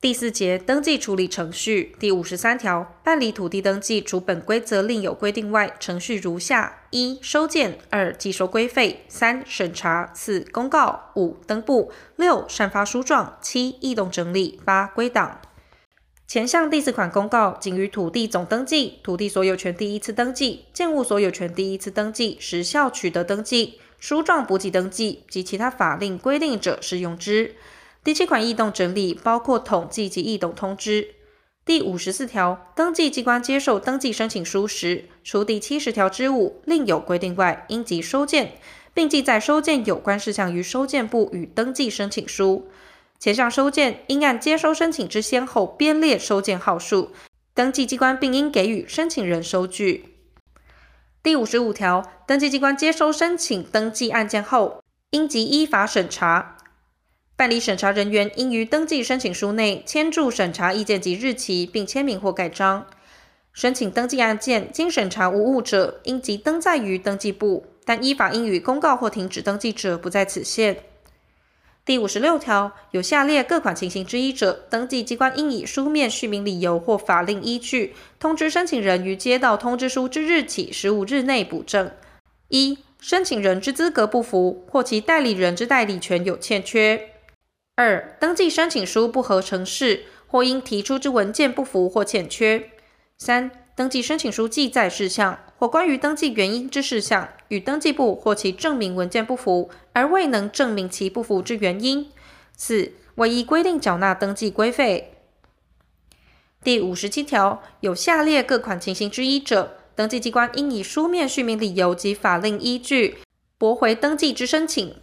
第四节登记处理程序第五十三条办理土地登记，除本规则另有规定外，程序如下：一、收件；二、计收规费；三、审查；四、公告；五、登簿；六、散发书状；七、异动整理；八、归档。前项第四款公告，仅于土地总登记、土地所有权第一次登记、建物所有权第一次登记时效取得登记、书状补给登记及其他法令规定者适用之。第七款异动整理包括统计及异动通知。第五十四条，登记机关接受登记申请书时，除第七十条之五另有规定外，应即收件，并记载收件有关事项于收件簿与登记申请书。前项收件应按接收申请之先后编列收件号数，登记机关并应给予申请人收据。第五十五条，登记机关接收申请登记案件后，应即依法审查。办理审查人员应于登记申请书内签注审查意见及日期，并签名或盖章。申请登记案件经审查无误者，应即登载于登记簿，但依法应予公告或停止登记者不在此限。第五十六条，有下列各款情形之一者，登记机关应以书面叙明理由或法令依据，通知申请人于接到通知书之日起十五日内补正：一、申请人之资格不符，或其代理人之代理权有欠缺。二、登记申请书不合程式，或因提出之文件不符或欠缺；三、登记申请书记载事项或关于登记原因之事项，与登记簿或其证明文件不符，而未能证明其不符之原因；四、未依规定缴纳登记规费。第五十七条，有下列各款情形之一者，登记机关应以书面叙明理由及法令依据，驳回登记之申请。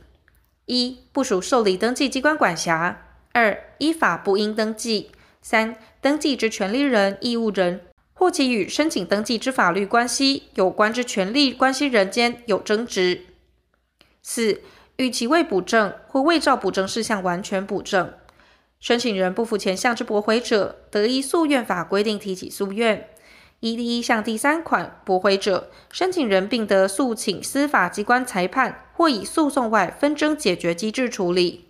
一、不属受理登记机关管辖；二、依法不应登记；三、登记之权利人、义务人或其与申请登记之法律关系有关之权利关系人间有争执；四、与其未补正或未照补正事项完全补正，申请人不服前项之驳回者，得依诉愿法规定提起诉愿。一第一项第三款驳回者，申请人并得诉请司法机关裁判，或以诉讼外纷争解决机制处理。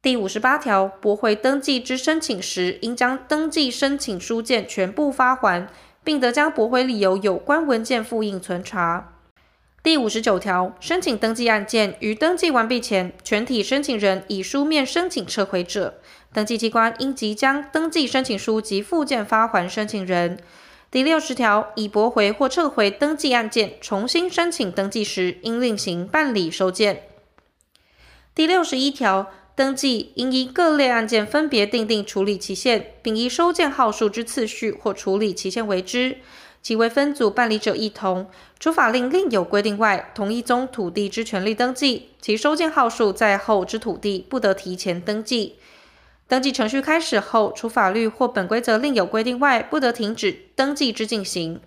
第五十八条，驳回登记之申请时，应将登记申请书件全部发还，并得将驳回理由有关文件复印存查。第五十九条，申请登记案件于登记完毕前，全体申请人以书面申请撤回者，登记机关应即将登记申请书及附件发还申请人。第六十条，已驳回或撤回登记案件，重新申请登记时，应另行办理收件。第六十一条，登记应依各类案件分别订定处理期限，并依收件号数之次序或处理期限为之。其为分组办理者一同，除法令另有规定外，同一宗土地之权利登记，其收件号数在后之土地不得提前登记。登记程序开始后，除法律或本规则另有规定外，不得停止登记之进行。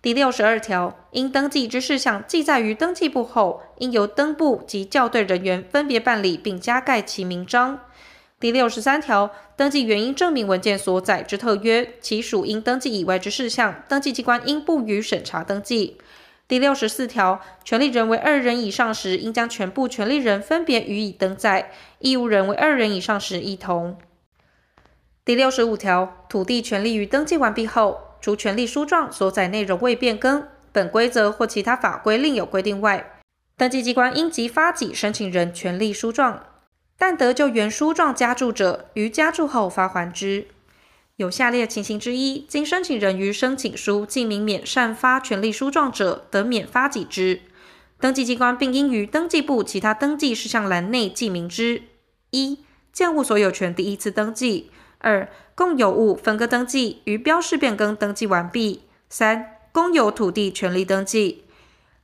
第六十二条，应登记之事项记载于登记簿后，应由登簿及校对人员分别办理，并加盖其名章。第六十三条，登记原因证明文件所载之特约，其属应登记以外之事项，登记机关应不予审查登记。第六十四条，权利人为二人以上时，应将全部权利人分别予以登载；义务人为二人以上时，一同。第六十五条，土地权利于登记完毕后，除权利书状所载内容未变更，本规则或其他法规另有规定外，登记机关应即发给申请人权利书状，但得就原书状加注者，于加注后发还之。有下列情形之一，经申请人于申请书记明免缮发权利书状者，得免发给之。登记机关并应于登记簿其他登记事项栏内记明之：一、建物所有权第一次登记；二、共有物分割登记与标示变更登记完毕；三、公有土地权利登记。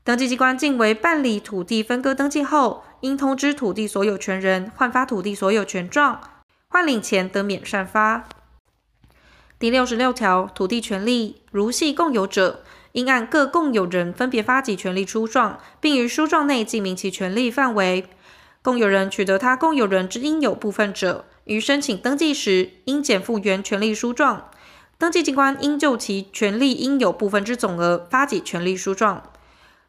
登记机关径为办理土地分割登记后，应通知土地所有权人换发土地所有权状，换领前得免缮发。第六十六条，土地权利如系共有者，应按各共有人分别发给权利书状，并于书状内记明其权利范围。共有人取得他共有人之应有部分者，于申请登记时，应减负原权利书状。登记机关应就其权利应有部分之总额发给权利书状。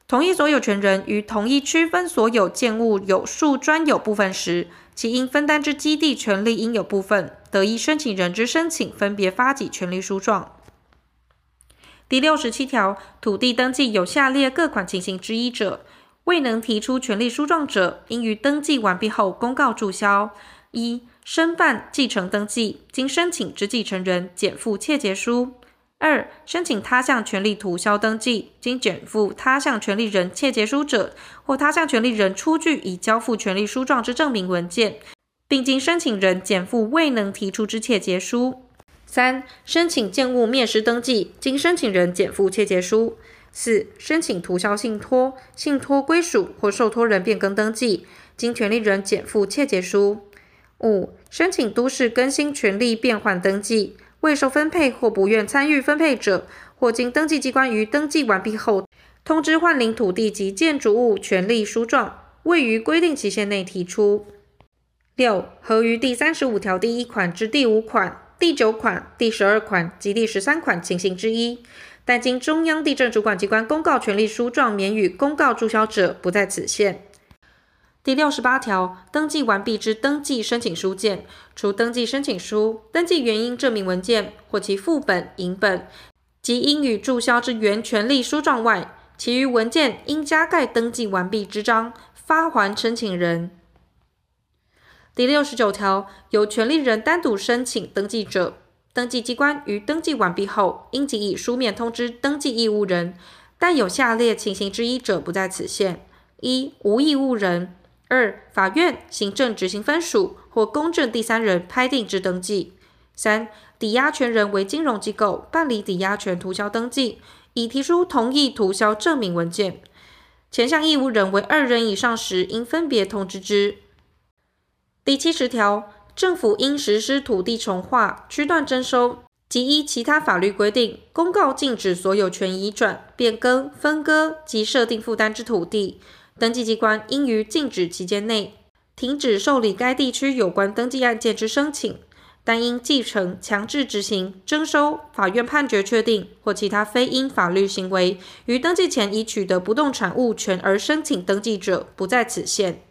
同一所有权人于同一区分所有建物有数专有部分时，其应分担之基地权利应有部分，得依申请人之申请分别发给权利书状。第六十七条，土地登记有下列各款情形之一者，未能提出权利书状者，应于登记完毕后公告注销。一、申办继承登记，经申请之继承人减负切结书；二、申请他项权利涂销登记，经减负他项权利人窃结书者，或他项权利人出具已交付权利书状之证明文件，并经申请人减负未能提出之切结书。三、申请建物灭失登记，经申请人减负切结书；四、申请涂销信托、信托归属或受托人变更登记，经权利人减负切结书；五、申请都市更新权利变换登记，未受分配或不愿参与分配者，或经登记机关于登记完毕后通知换领土地及建筑物权利书状，未于规定期限内提出。六、合于第三十五条第一款至第五款。第九款、第十二款及第十三款情形之一，但经中央地政主管机关公告权利书状免予公告注销者，不在此限。第六十八条，登记完毕之登记申请书件，除登记申请书、登记原因证明文件或其副本、影本及应予注销之原权利书状外，其余文件应加盖登记完毕之章，发还申请人。第六十九条，由权利人单独申请登记者，登记机关于登记完毕后，应即以书面通知登记义务人，但有下列情形之一者，不在此限：一、无义务人；二、法院、行政执行分署或公证第三人拍定之登记；三、抵押权人为金融机构办理抵押权涂销登记，已提出同意涂销证明文件，前项义务人为二人以上时，应分别通知之。第七十条，政府应实施土地重划、区段征收及依其他法律规定，公告禁止所有权移转、变更、分割及设定负担之土地，登记机关应于禁止期间内停止受理该地区有关登记案件之申请，但因继承、强制执行、征收、法院判决确定或其他非因法律行为于登记前已取得不动产物权而申请登记者，不在此限。